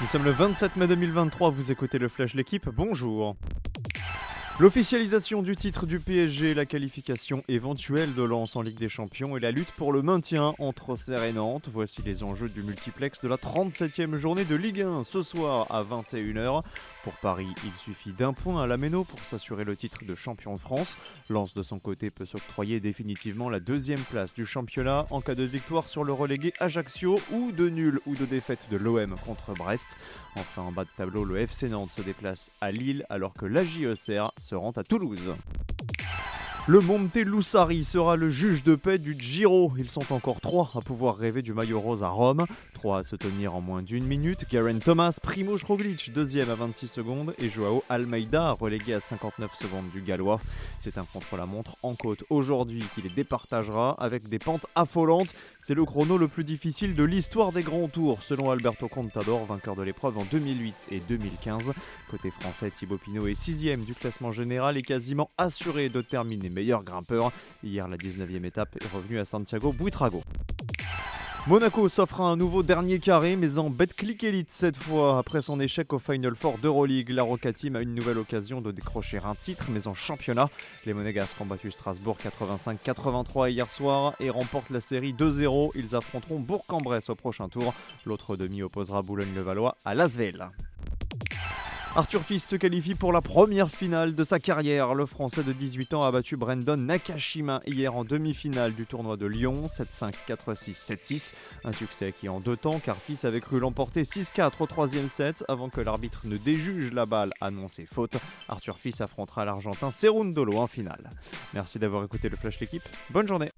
Nous sommes le 27 mai 2023, vous écoutez le Flash L'équipe, bonjour. L'officialisation du titre du PSG, la qualification éventuelle de Lens en Ligue des Champions et la lutte pour le maintien entre Serre et Nantes. Voici les enjeux du multiplex de la 37e journée de Ligue 1 ce soir à 21h. Pour Paris, il suffit d'un point à la Méno pour s'assurer le titre de champion de France. Lens de son côté peut s'octroyer définitivement la deuxième place du championnat en cas de victoire sur le relégué Ajaccio ou de nul ou de défaite de l'OM contre Brest. Enfin en bas de tableau, le FC Nantes se déplace à Lille alors que l'AJECR se rend à Toulouse. Le Montelussari sera le juge de paix du Giro. Ils sont encore trois à pouvoir rêver du maillot rose à Rome. Trois à se tenir en moins d'une minute. Garen Thomas, Primo Roglic, deuxième à 26 secondes. Et Joao Almeida, relégué à 59 secondes du Gallois. C'est un contre-la-montre en côte aujourd'hui qui les départagera avec des pentes affolantes. C'est le chrono le plus difficile de l'histoire des grands tours, selon Alberto Contador, vainqueur de l'épreuve en 2008 et 2015. Côté français, Thibaut Pinot est sixième du classement général et quasiment assuré de terminer meilleur grimpeur. Hier, la 19e étape est revenue à Santiago Buitrago. Monaco s'offre un nouveau dernier carré, mais en Betclic Elite cette fois. Après son échec au Final Four d'Euroleague, la Roca Team a une nouvelle occasion de décrocher un titre, mais en championnat. Les Monégasques ont battu Strasbourg 85-83 hier soir et remportent la série 2-0. Ils affronteront Bourg-en-Bresse au prochain tour. L'autre demi opposera Boulogne-le-Valois à Lasvel. Arthur Fils se qualifie pour la première finale de sa carrière. Le Français de 18 ans a battu Brandon Nakashima hier en demi-finale du tournoi de Lyon, 7-5, 4-6, 7-6. Un succès acquis en deux temps car Fils avait cru l'emporter 6-4 au troisième set avant que l'arbitre ne déjuge la balle annoncée faute. Arthur Fils affrontera l'Argentin Serundolo en finale. Merci d'avoir écouté le Flash L'équipe. Bonne journée.